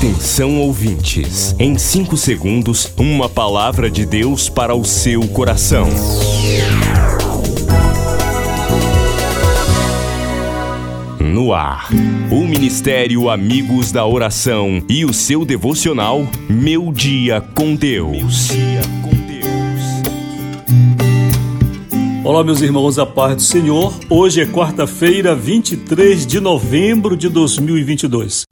Atenção ouvintes, em 5 segundos, uma palavra de Deus para o seu coração. No ar, o Ministério Amigos da Oração e o seu devocional Meu Dia com Deus. Olá, meus irmãos, a paz do Senhor. Hoje é quarta-feira, 23 de novembro de 2022.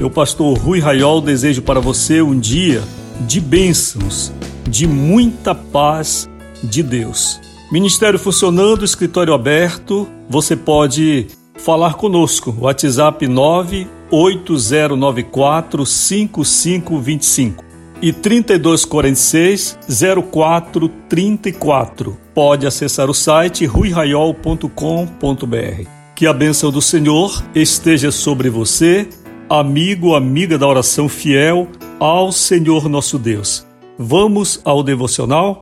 Eu, pastor Rui Raiol, desejo para você um dia de bênçãos, de muita paz de Deus. Ministério funcionando, escritório aberto, você pode falar conosco. WhatsApp 98094 5525 e 3246 0434. Pode acessar o site ruiraiol.com.br. Que a bênção do Senhor esteja sobre você amigo, amiga da oração fiel ao Senhor nosso Deus. Vamos ao devocional?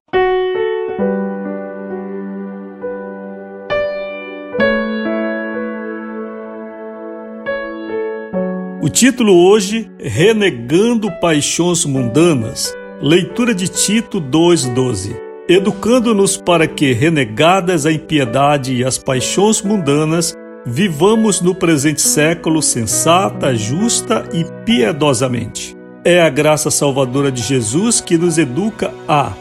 O título hoje, Renegando Paixões Mundanas, leitura de Tito 2,12. Educando-nos para que, renegadas a impiedade e as paixões mundanas, vivamos no presente século sensata, justa e piedosamente. É a graça salvadora de Jesus que nos educa a,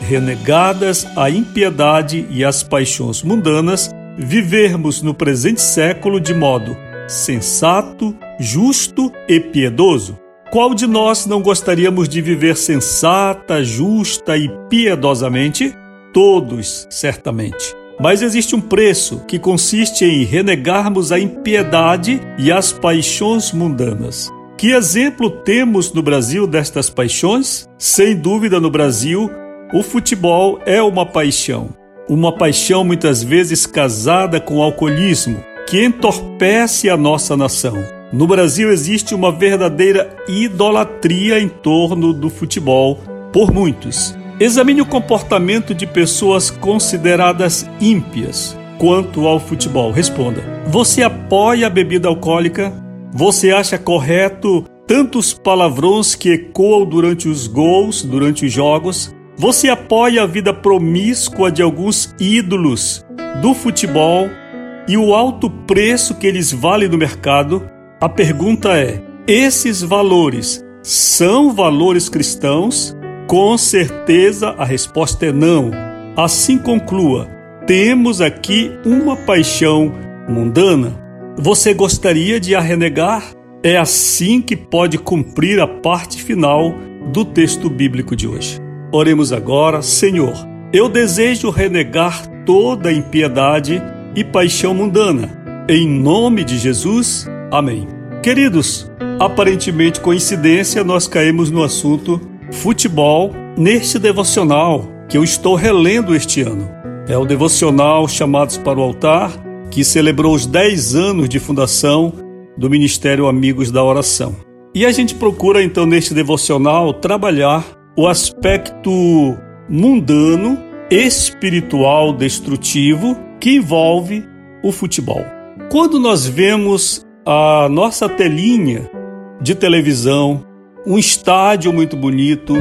renegadas a impiedade e as paixões mundanas, vivermos no presente século de modo sensato, justo e piedoso. Qual de nós não gostaríamos de viver sensata, justa e piedosamente? Todos, certamente. Mas existe um preço que consiste em renegarmos a impiedade e as paixões mundanas. Que exemplo temos no Brasil destas paixões? Sem dúvida, no Brasil, o futebol é uma paixão. Uma paixão muitas vezes casada com o alcoolismo, que entorpece a nossa nação. No Brasil existe uma verdadeira idolatria em torno do futebol por muitos. Examine o comportamento de pessoas consideradas ímpias quanto ao futebol. Responda: Você apoia a bebida alcoólica? Você acha correto tantos palavrões que ecoam durante os gols, durante os jogos? Você apoia a vida promíscua de alguns ídolos do futebol e o alto preço que eles valem no mercado? A pergunta é: esses valores são valores cristãos? Com certeza a resposta é não. Assim conclua: temos aqui uma paixão mundana. Você gostaria de a renegar? É assim que pode cumprir a parte final do texto bíblico de hoje. Oremos agora, Senhor. Eu desejo renegar toda impiedade e paixão mundana. Em nome de Jesus, amém. Queridos, aparentemente coincidência, nós caímos no assunto futebol neste devocional que eu estou relendo este ano. É o devocional Chamados para o Altar, que celebrou os 10 anos de fundação do Ministério Amigos da Oração. E a gente procura então neste devocional trabalhar o aspecto mundano, espiritual, destrutivo que envolve o futebol. Quando nós vemos a nossa telinha de televisão um estádio muito bonito,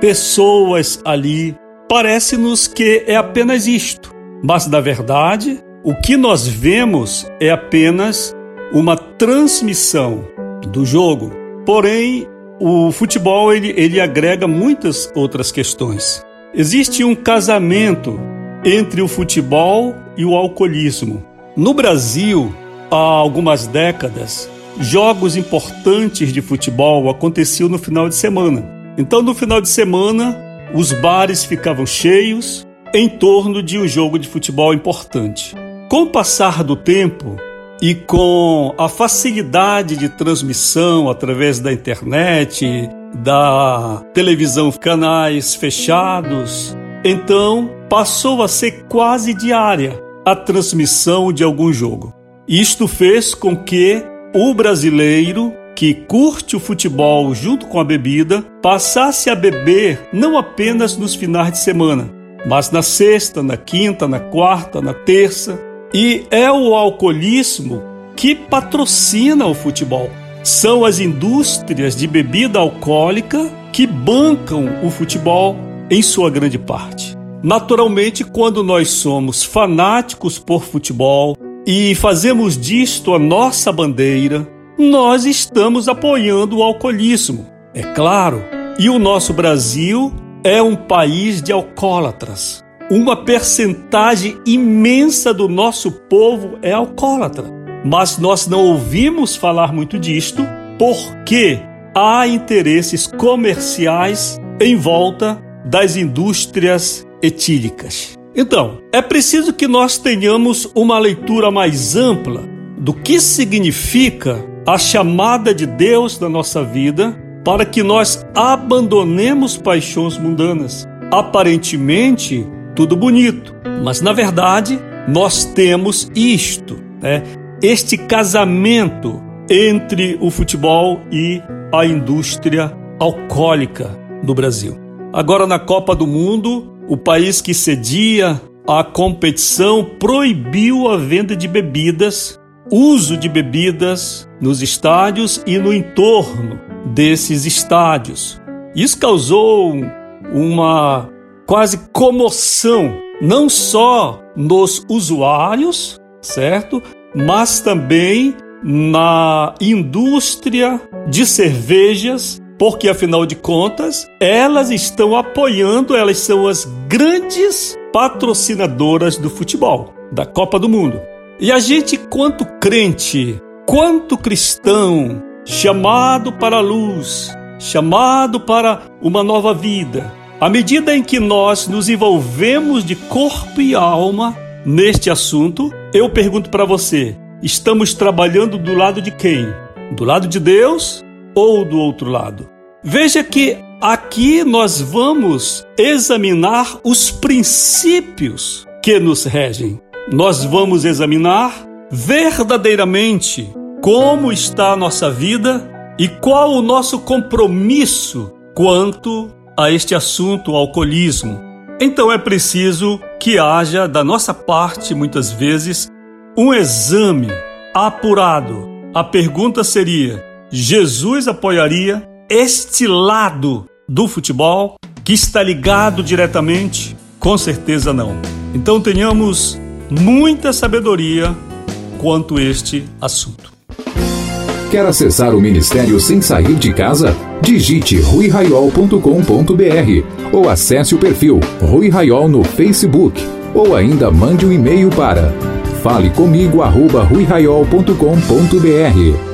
pessoas ali. Parece-nos que é apenas isto, mas na verdade, o que nós vemos é apenas uma transmissão do jogo. Porém, o futebol ele, ele agrega muitas outras questões. Existe um casamento entre o futebol e o alcoolismo. No Brasil, há algumas décadas, jogos importantes de futebol aconteciam no final de semana. Então, no final de semana, os bares ficavam cheios em torno de um jogo de futebol importante. Com o passar do tempo e com a facilidade de transmissão através da internet, da televisão, canais fechados, então passou a ser quase diária a transmissão de algum jogo. Isto fez com que o brasileiro que curte o futebol junto com a bebida passasse a beber não apenas nos finais de semana, mas na sexta, na quinta, na quarta, na terça. E é o alcoolismo que patrocina o futebol. São as indústrias de bebida alcoólica que bancam o futebol em sua grande parte. Naturalmente, quando nós somos fanáticos por futebol e fazemos disto a nossa bandeira, nós estamos apoiando o alcoolismo, é claro. E o nosso Brasil é um país de alcoólatras. Uma percentagem imensa do nosso povo é alcoólatra. Mas nós não ouvimos falar muito disto porque há interesses comerciais em volta das indústrias etílicas. Então, é preciso que nós tenhamos uma leitura mais ampla do que significa a chamada de Deus na nossa vida para que nós abandonemos paixões mundanas. Aparentemente, tudo bonito, mas na verdade, nós temos isto, né? este casamento entre o futebol e a indústria alcoólica do Brasil. Agora, na Copa do Mundo, o país que cedia a competição proibiu a venda de bebidas, uso de bebidas nos estádios e no entorno desses estádios. Isso causou uma quase comoção, não só nos usuários, certo? Mas também na indústria de cervejas porque afinal de contas, elas estão apoiando, elas são as grandes patrocinadoras do futebol, da Copa do Mundo. E a gente, quanto crente, quanto cristão, chamado para a luz, chamado para uma nova vida, à medida em que nós nos envolvemos de corpo e alma neste assunto, eu pergunto para você: estamos trabalhando do lado de quem? Do lado de Deus ou do outro lado. Veja que aqui nós vamos examinar os princípios que nos regem. Nós vamos examinar verdadeiramente como está a nossa vida e qual o nosso compromisso quanto a este assunto, alcoolismo. Então é preciso que haja da nossa parte, muitas vezes, um exame apurado. A pergunta seria: Jesus apoiaria este lado do futebol que está ligado diretamente? Com certeza não. Então tenhamos muita sabedoria quanto este assunto. Quer acessar o ministério sem sair de casa? Digite ruiraiol.com.br ou acesse o perfil Rui Raiol no Facebook ou ainda mande um e-mail para falecomigo@ruiraiol.com.br.